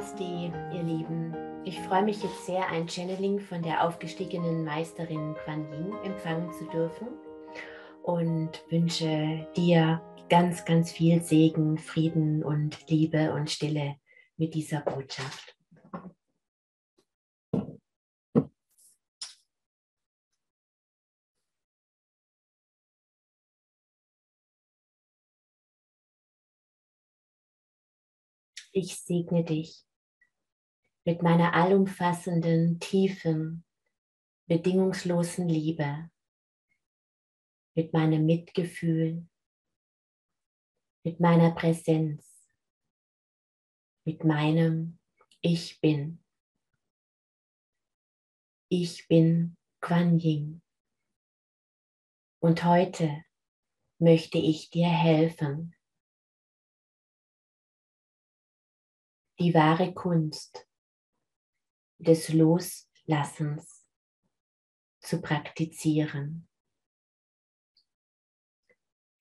Namaste, ihr Lieben. Ich freue mich jetzt sehr, ein Channeling von der aufgestiegenen Meisterin Quan Yin empfangen zu dürfen und wünsche dir ganz, ganz viel Segen, Frieden und Liebe und Stille mit dieser Botschaft. Ich segne dich mit meiner allumfassenden, tiefen, bedingungslosen Liebe, mit meinem Mitgefühl, mit meiner Präsenz, mit meinem Ich bin. Ich bin Quan Yin. Und heute möchte ich dir helfen, die wahre Kunst des Loslassens zu praktizieren.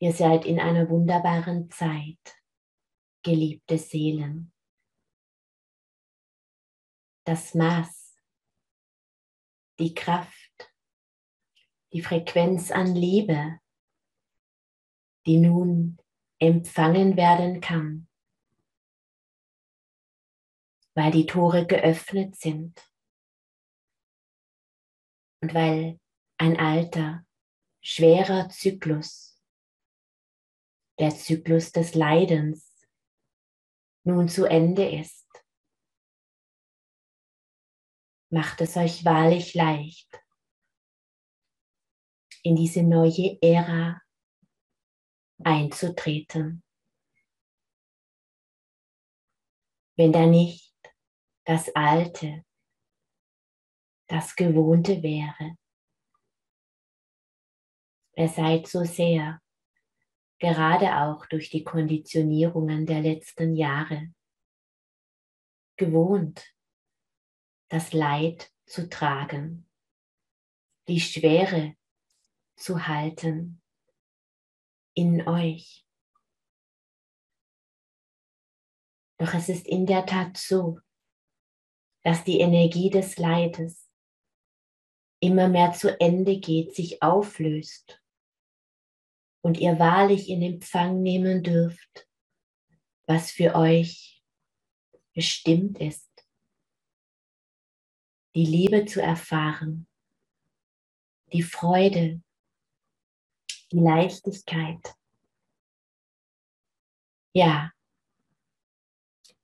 Ihr seid in einer wunderbaren Zeit, geliebte Seelen. Das Maß, die Kraft, die Frequenz an Liebe, die nun empfangen werden kann, weil die Tore geöffnet sind und weil ein alter, schwerer Zyklus, der Zyklus des Leidens, nun zu Ende ist. Macht es euch wahrlich leicht, in diese neue Ära einzutreten. Wenn da nicht das Alte, das Gewohnte wäre. Ihr seid so sehr, gerade auch durch die Konditionierungen der letzten Jahre, gewohnt, das Leid zu tragen, die Schwere zu halten in euch. Doch es ist in der Tat so, dass die Energie des Leides immer mehr zu Ende geht, sich auflöst und ihr wahrlich in Empfang nehmen dürft, was für euch bestimmt ist. Die Liebe zu erfahren, die Freude, die Leichtigkeit. Ja,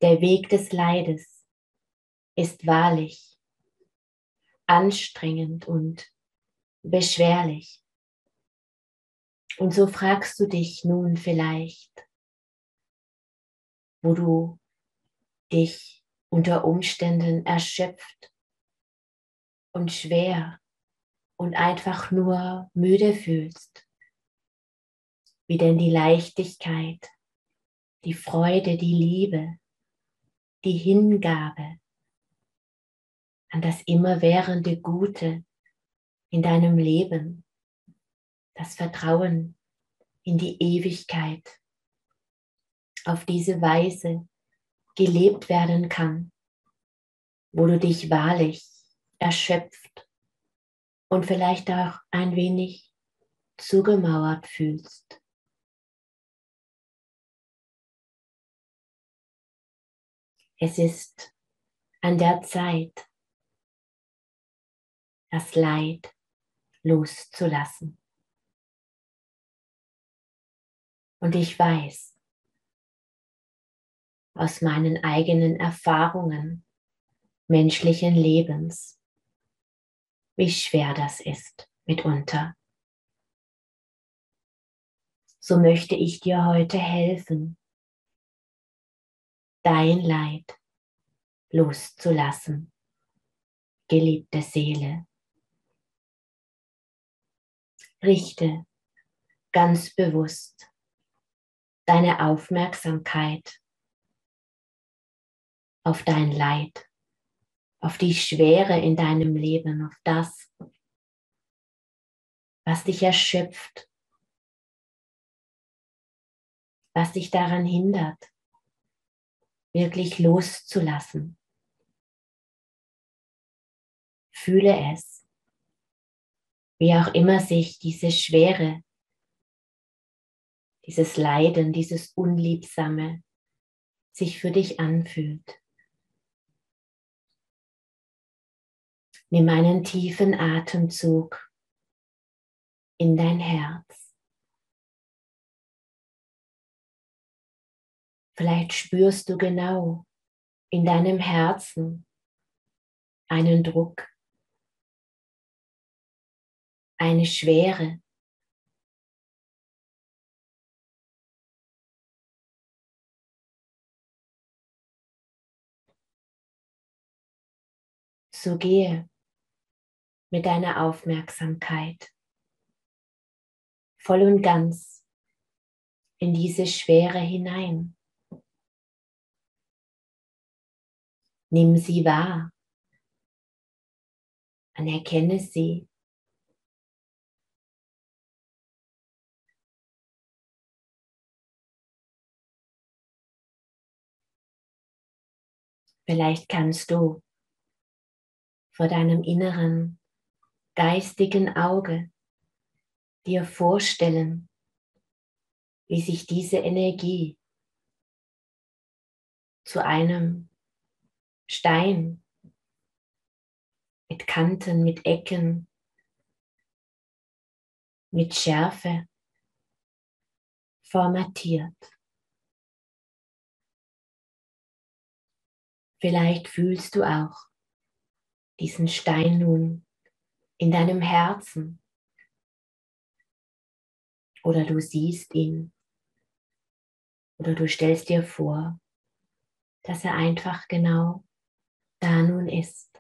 der Weg des Leides ist wahrlich anstrengend und beschwerlich. Und so fragst du dich nun vielleicht, wo du dich unter Umständen erschöpft und schwer und einfach nur müde fühlst, wie denn die Leichtigkeit, die Freude, die Liebe, die Hingabe an das immerwährende Gute in deinem Leben, das Vertrauen in die Ewigkeit auf diese Weise gelebt werden kann, wo du dich wahrlich erschöpft und vielleicht auch ein wenig zugemauert fühlst. Es ist an der Zeit, das Leid loszulassen. Und ich weiß aus meinen eigenen Erfahrungen menschlichen Lebens, wie schwer das ist mitunter. So möchte ich dir heute helfen, dein Leid loszulassen, geliebte Seele richte ganz bewusst deine Aufmerksamkeit auf dein Leid, auf die Schwere in deinem Leben, auf das, was dich erschöpft, was dich daran hindert, wirklich loszulassen. Fühle es, wie auch immer sich diese Schwere, dieses Leiden, dieses Unliebsame sich für dich anfühlt. Nimm einen tiefen Atemzug in dein Herz. Vielleicht spürst du genau in deinem Herzen einen Druck, eine Schwere. So gehe mit deiner Aufmerksamkeit voll und ganz in diese Schwere hinein. Nimm sie wahr, anerkenne sie. Vielleicht kannst du vor deinem inneren geistigen Auge dir vorstellen, wie sich diese Energie zu einem Stein mit Kanten, mit Ecken, mit Schärfe formatiert. Vielleicht fühlst du auch diesen Stein nun in deinem Herzen. Oder du siehst ihn. Oder du stellst dir vor, dass er einfach genau da nun ist.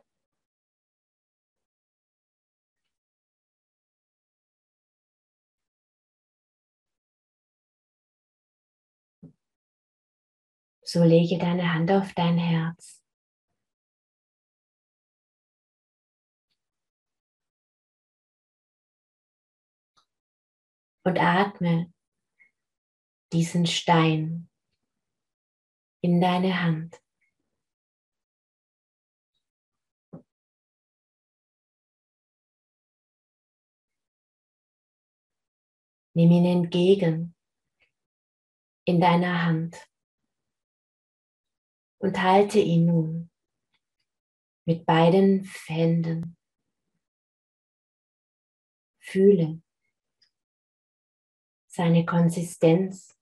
So lege deine Hand auf dein Herz und atme diesen Stein in deine Hand. Nimm ihn entgegen in deiner Hand und halte ihn nun mit beiden Händen. Fühle, seine Konsistenz,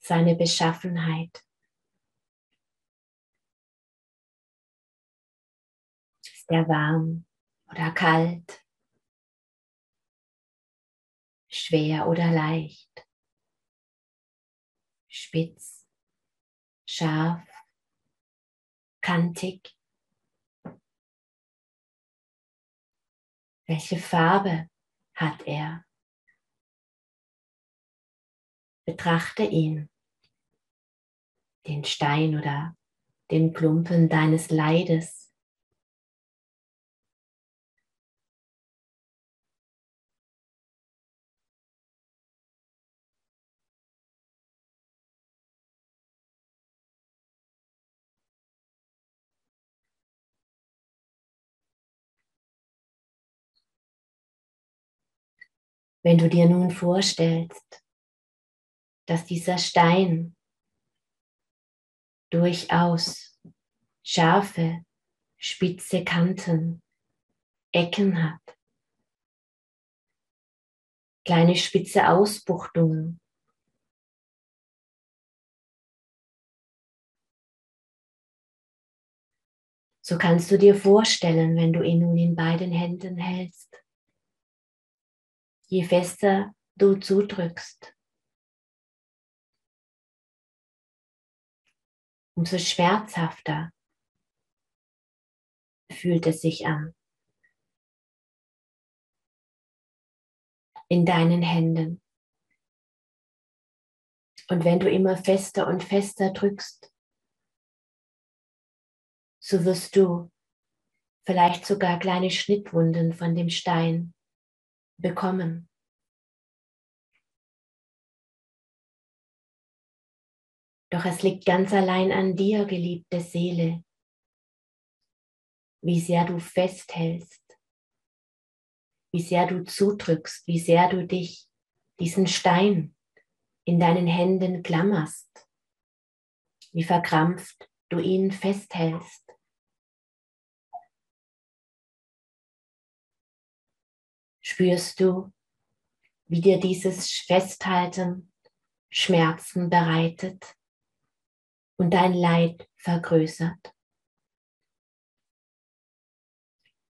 seine Beschaffenheit. Ist er warm oder kalt? Schwer oder leicht? Spitz, scharf, kantig? Welche Farbe hat er? Betrachte ihn, den Stein oder den Klumpen deines Leides. Wenn du dir nun vorstellst, dass dieser Stein durchaus scharfe, spitze Kanten, Ecken hat, kleine spitze Ausbuchtungen. So kannst du dir vorstellen, wenn du ihn nun in beiden Händen hältst, je fester du zudrückst, umso schmerzhafter fühlt es sich an. In deinen Händen. Und wenn du immer fester und fester drückst, so wirst du vielleicht sogar kleine Schnittwunden von dem Stein bekommen. Doch es liegt ganz allein an dir, geliebte Seele, wie sehr du festhältst, wie sehr du zudrückst, wie sehr du dich, diesen Stein in deinen Händen klammerst, wie verkrampft du ihn festhältst. Spürst du, wie dir dieses Festhalten Schmerzen bereitet und dein Leid vergrößert?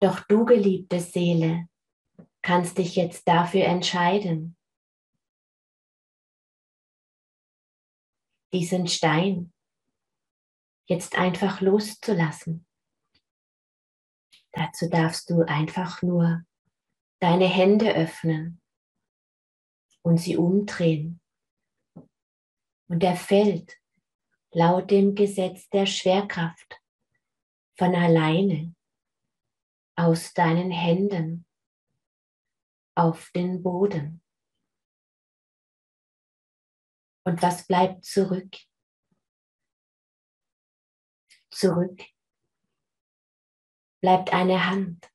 Doch du, geliebte Seele, kannst dich jetzt dafür entscheiden, diesen Stein jetzt einfach loszulassen. Dazu darfst du einfach nur deine Hände öffnen und sie umdrehen. Und er fällt laut dem Gesetz der Schwerkraft von alleine aus deinen Händen auf den Boden. Und was bleibt zurück? Zurück bleibt eine Hand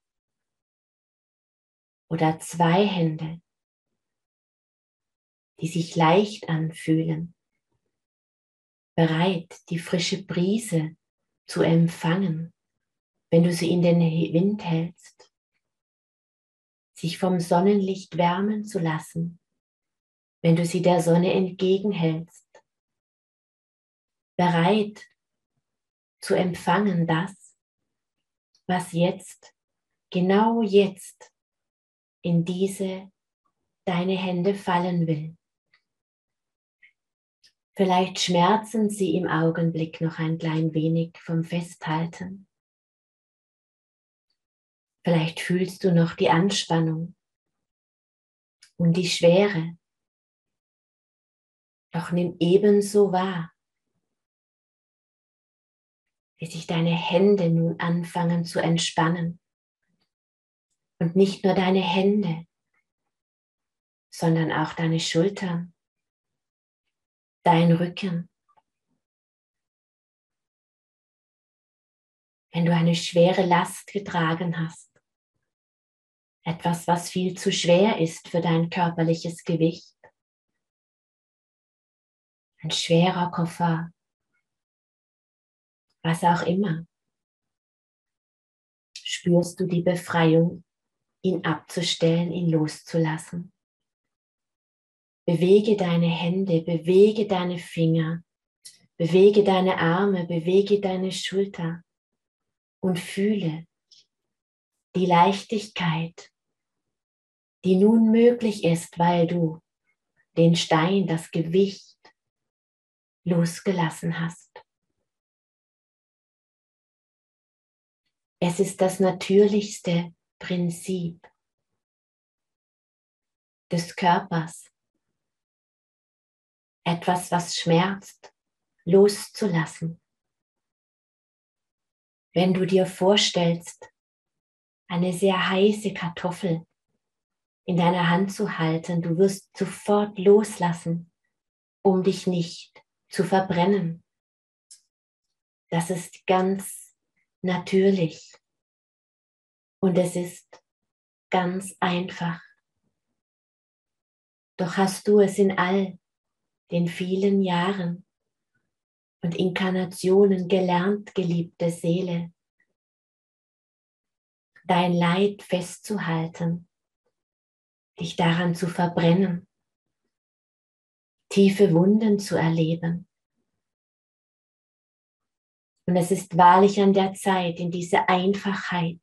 oder zwei Hände, die sich leicht anfühlen, bereit, die frische Brise zu empfangen, wenn du sie in den Wind hältst, sich vom Sonnenlicht wärmen zu lassen, wenn du sie der Sonne entgegenhältst, bereit zu empfangen das, was jetzt, genau jetzt in diese deine Hände fallen will. Vielleicht schmerzen sie im Augenblick noch ein klein wenig vom Festhalten. Vielleicht fühlst du noch die Anspannung und die Schwere. Doch nimm ebenso wahr, wie sich deine Hände nun anfangen zu entspannen. Und nicht nur deine Hände, sondern auch deine Schultern, dein Rücken. Wenn du eine schwere Last getragen hast, etwas, was viel zu schwer ist für dein körperliches Gewicht, ein schwerer Koffer, was auch immer, spürst du die Befreiung ihn abzustellen, ihn loszulassen. Bewege deine Hände, bewege deine Finger, bewege deine Arme, bewege deine Schulter und fühle die Leichtigkeit, die nun möglich ist, weil du den Stein, das Gewicht losgelassen hast. Es ist das natürlichste Prinzip des Körpers, etwas, was schmerzt, loszulassen. Wenn du dir vorstellst, eine sehr heiße Kartoffel in deiner Hand zu halten, du wirst sofort loslassen, um dich nicht zu verbrennen. Das ist ganz natürlich. Und es ist ganz einfach. Doch hast du es in all den vielen Jahren und Inkarnationen gelernt, geliebte Seele, dein Leid festzuhalten, dich daran zu verbrennen, tiefe Wunden zu erleben. Und es ist wahrlich an der Zeit, in diese Einfachheit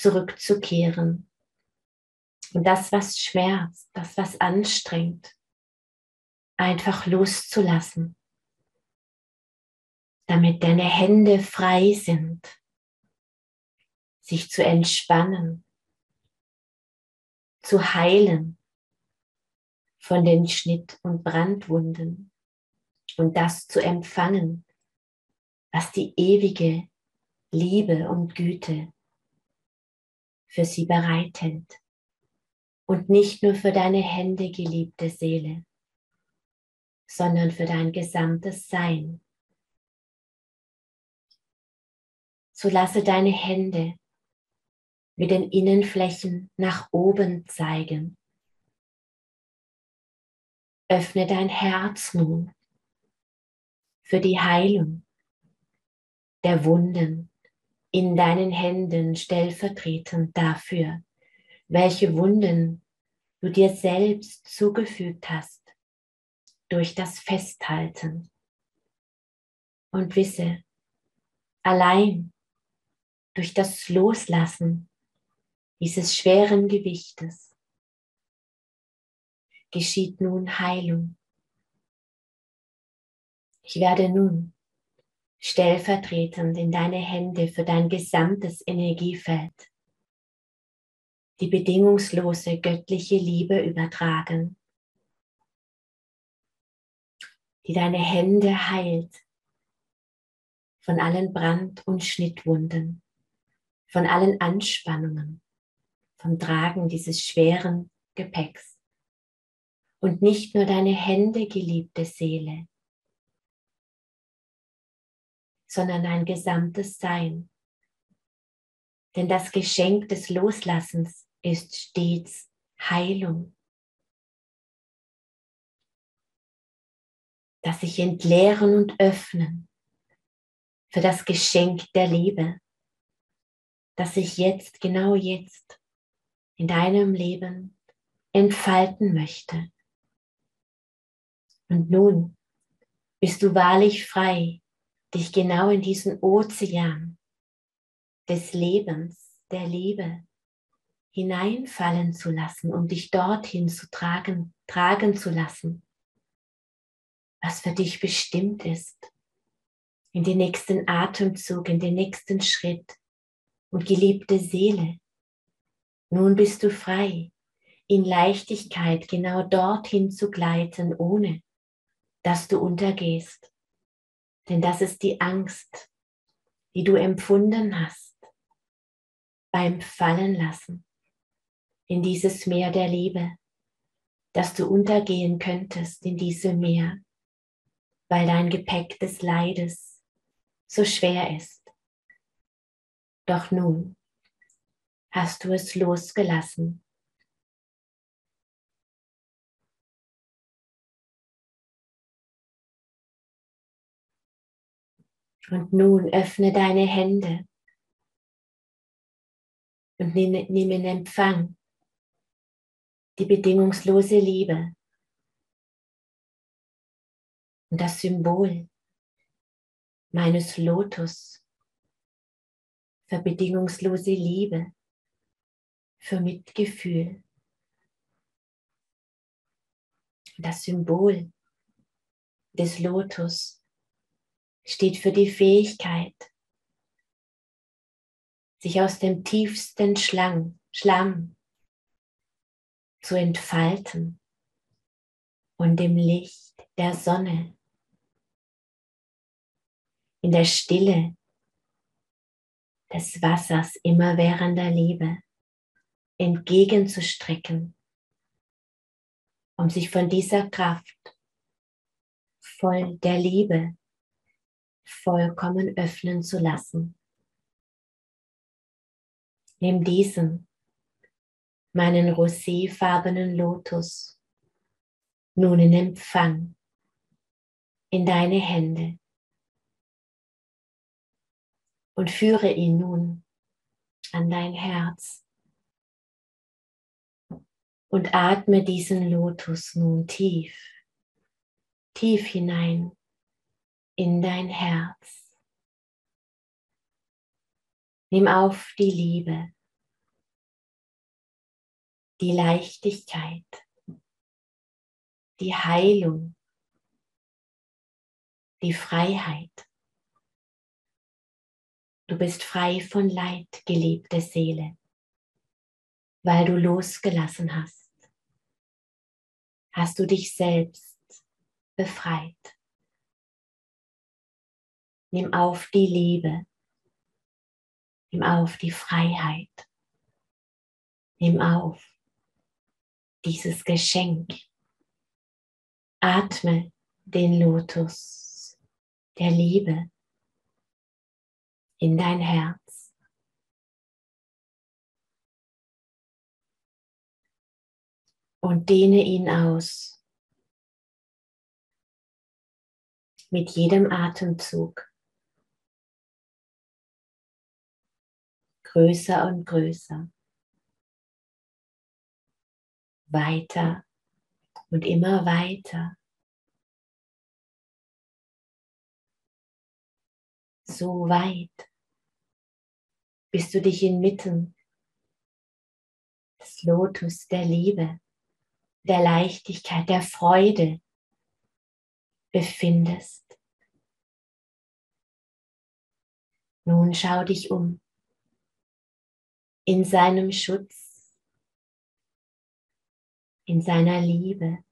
zurückzukehren. Und das, was schmerzt, das, was anstrengt, einfach loszulassen, damit deine Hände frei sind, sich zu entspannen, zu heilen von den Schnitt- und Brandwunden und das zu empfangen, was die ewige Liebe und Güte für sie bereithält. Und nicht nur für deine Hände, geliebte Seele, sondern für dein gesamtes Sein. So lasse deine Hände mit den Innenflächen nach oben zeigen. Öffne dein Herz nun für die Heilung der Wunden in deinen Händen stellvertretend dafür, welche Wunden du dir selbst zugefügt hast durch das Festhalten. Und wisse, allein durch das Loslassen dieses schweren Gewichtes geschieht nun Heilung. Ich werde nun stellvertretend in deine Hände für dein gesamtes Energiefeld die bedingungslose göttliche Liebe übertragen, die deine Hände heilt von allen Brand- und Schnittwunden, von allen Anspannungen, vom Tragen dieses schweren Gepäcks. Und nicht nur deine Hände, geliebte Seele, sondern dein gesamtes Sein. Denn das Geschenk des Loslassens ist stets Heilung. Das sich entleeren und öffnen für das Geschenk der Liebe, das sich jetzt, genau jetzt, in deinem Leben entfalten möchte. Und nun bist du wahrlich frei, dich genau in diesen Ozean des Lebens, der Liebe hineinfallen zu lassen, um dich dorthin zu tragen, tragen zu lassen, was für dich bestimmt ist, in den nächsten Atemzug, in den nächsten Schritt. Und geliebte Seele, nun bist du frei, in Leichtigkeit genau dorthin zu gleiten, ohne dass du untergehst. Denn das ist die Angst, die du empfunden hast beim Fallenlassen in dieses Meer der Liebe, dass du untergehen könntest in diesem Meer, weil dein Gepäck des Leides so schwer ist. Doch nun hast du es losgelassen. Und nun öffne deine Hände und nimm in Empfang die bedingungslose Liebe und das Symbol meines Lotus für bedingungslose Liebe, für Mitgefühl. Das Symbol des Lotus steht für die Fähigkeit, sich aus dem tiefsten Schlang, Schlamm zu entfalten und im Licht der Sonne, in der Stille des Wassers immerwährender Liebe entgegenzustrecken, um sich von dieser Kraft voll der Liebe vollkommen öffnen zu lassen. Nimm diesen, meinen roséfarbenen Lotus, nun in Empfang in deine Hände. Und führe ihn nun an dein Herz. Und atme diesen Lotus nun tief, tief hinein in dein Herz. Nimm auf die Liebe, die Leichtigkeit, die Heilung, die Freiheit. Du bist frei von Leid, geliebte Seele, weil du losgelassen hast. Hast du dich selbst befreit. Nimm auf die Liebe, Nimm auf die Freiheit. Nimm auf dieses Geschenk. Atme den Lotus der Liebe in dein Herz. Und dehne ihn aus mit jedem Atemzug. Größer und größer. Weiter und immer weiter. So weit, bis du dich inmitten des Lotus der Liebe, der Leichtigkeit, der Freude befindest. Nun schau dich um in seinem Schutz, in seiner Liebe.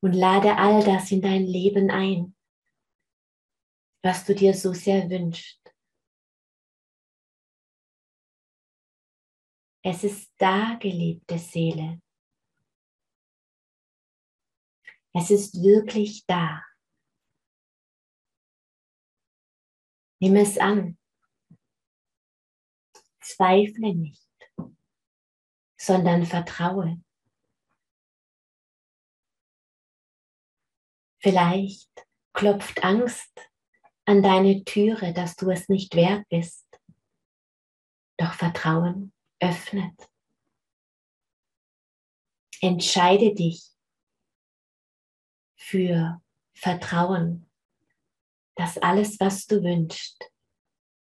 Und lade all das in dein Leben ein, was du dir so sehr wünschst. Es ist da, geliebte Seele. Es ist wirklich da. Nimm es an. Zweifle nicht, sondern vertraue. Vielleicht klopft Angst an deine Türe, dass du es nicht wert bist. Doch Vertrauen öffnet. Entscheide dich für Vertrauen, dass alles, was du wünschst,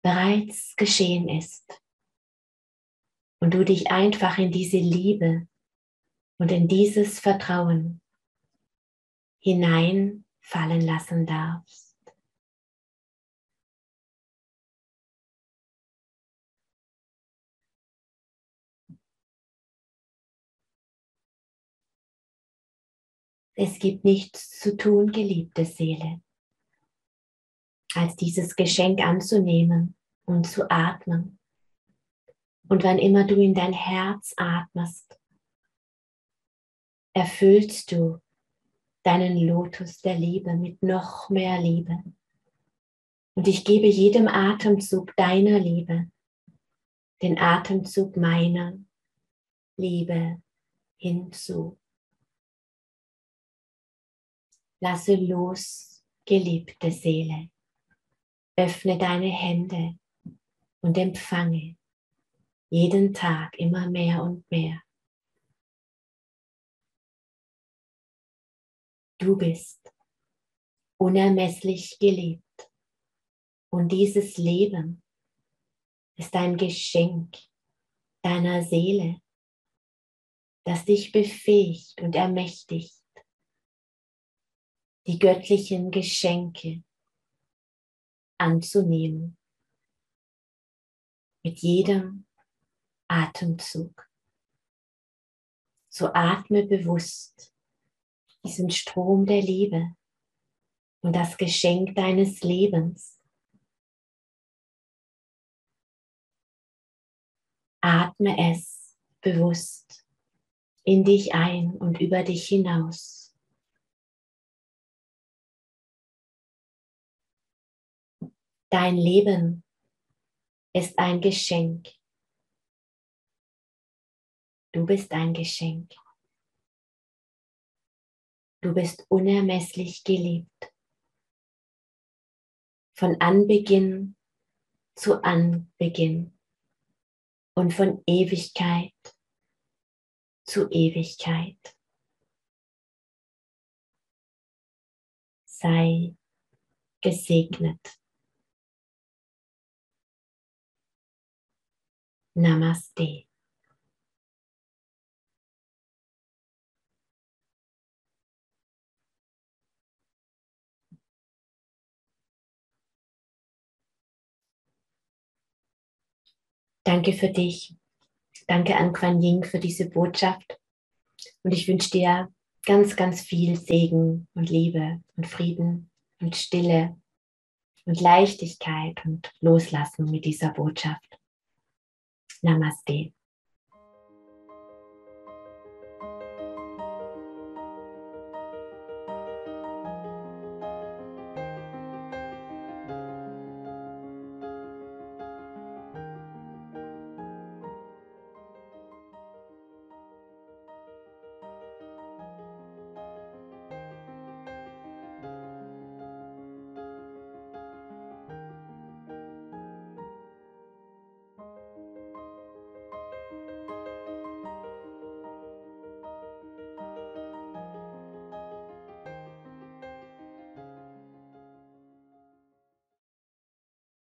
bereits geschehen ist. Und du dich einfach in diese Liebe und in dieses Vertrauen hineinfallen lassen darfst. Es gibt nichts zu tun, geliebte Seele, als dieses Geschenk anzunehmen und zu atmen. Und wann immer du in dein Herz atmest, erfüllst du deinen Lotus der Liebe mit noch mehr Liebe. Und ich gebe jedem Atemzug deiner Liebe den Atemzug meiner Liebe hinzu. Lasse los, geliebte Seele. Öffne deine Hände und empfange jeden Tag immer mehr und mehr. Du bist unermesslich geliebt und dieses Leben ist ein Geschenk deiner Seele, das dich befähigt und ermächtigt, die göttlichen Geschenke anzunehmen. Mit jedem Atemzug. So atme bewusst diesen Strom der Liebe und das Geschenk deines Lebens. Atme es bewusst in dich ein und über dich hinaus. Dein Leben ist ein Geschenk. Du bist ein Geschenk. Du bist unermesslich geliebt. Von Anbeginn zu Anbeginn und von Ewigkeit zu Ewigkeit. Sei gesegnet. Namaste. Danke für dich. Danke an Quan Ying für diese Botschaft. Und ich wünsche dir ganz, ganz viel Segen und Liebe und Frieden und Stille und Leichtigkeit und Loslassen mit dieser Botschaft. Namaste.